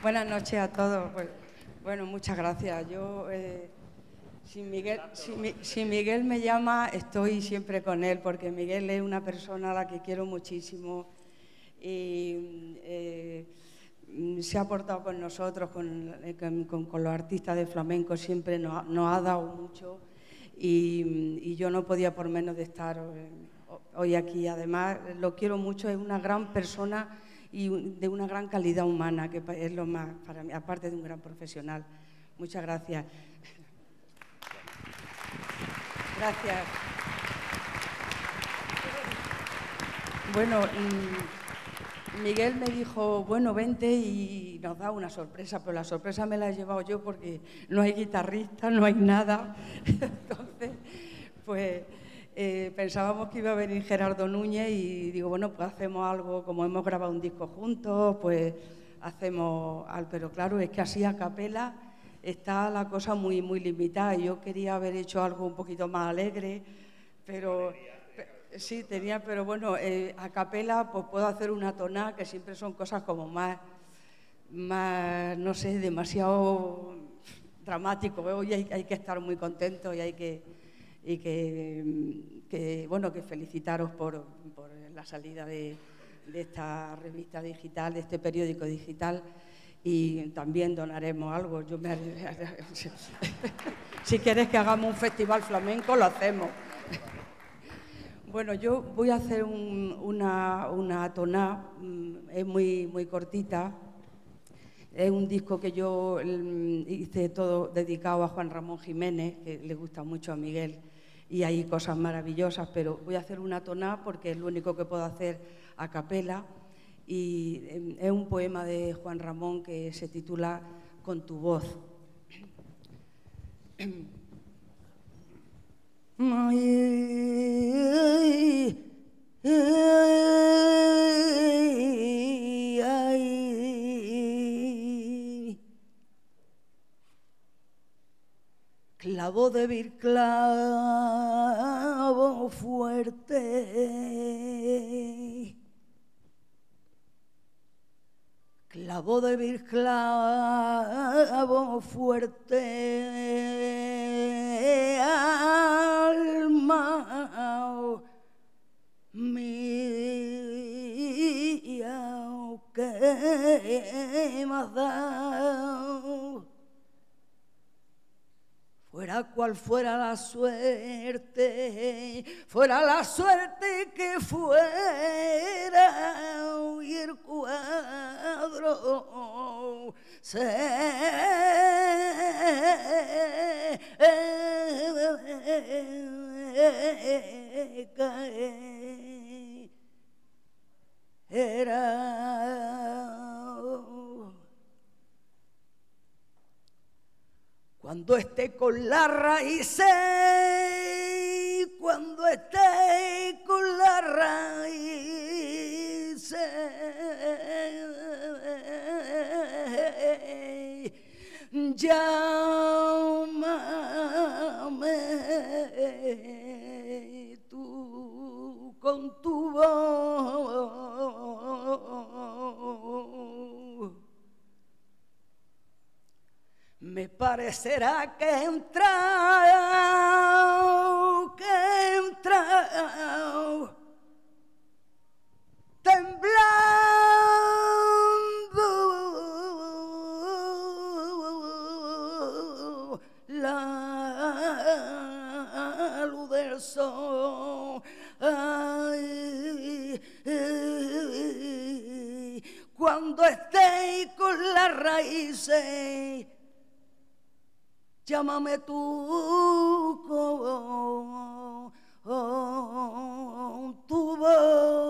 Buenas noches a todos. Pues, bueno, muchas gracias. Yo, eh, si, Miguel, me llama, estoy siempre con él, porque Miguel es una persona a la que quiero muchísimo y eh, se ha portado con nosotros, eh, con, con, los artistas de flamenco, siempre nos, ha dado mucho y, y, yo no podía por menos de estar hoy aquí. Además, lo quiero mucho, es una gran persona y de una gran calidad humana, que es lo más para mí, aparte de un gran profesional. Muchas gracias. Gracias. Bueno, Miguel me dijo, bueno, vente y nos da una sorpresa, pero la sorpresa me la he llevado yo porque no hay guitarrista, no hay nada. Entonces, pues eh, pensábamos que iba a venir Gerardo Núñez y digo, bueno, pues hacemos algo, como hemos grabado un disco juntos, pues hacemos algo. Pero claro, es que así a capela está la cosa muy, muy limitada. Yo quería haber hecho algo un poquito más alegre, pero... Sí, tenía, pero bueno, eh, a capela pues puedo hacer una tonada, que siempre son cosas como más, más no sé, demasiado dramático. Hoy hay, hay que estar muy contento y hay que y que, bueno, que felicitaros por, la salida de, esta revista digital, de este periódico digital y también donaremos algo. Yo me... si quieres que hagamos un festival flamenco, lo hacemos. Bueno, yo voy a hacer una, una toná, mm, es muy, muy cortita. Es un disco que yo mm, hice todo dedicado a Juan Ramón Jiménez, que le gusta mucho a Miguel y hay cosas maravillosas, pero voy a hacer una toná porque es lo único que puedo hacer a capela y em, es un poema de Juan Ramón que se titula Con tu voz. clavo de vir clavo fuerte. Clavo de vir clavo fuerte, alma mía, que has dado Fuera cual fuera la suerte, fuera la suerte que fuera, y el cuadro se Cuando esté con la raíz, cuando esté con la raíz, llámame tú con tu voz me parecerá que he entrado, que he entrado, temblando la luz del sol. cuando estéis con las raíces llámame tú con tu voz.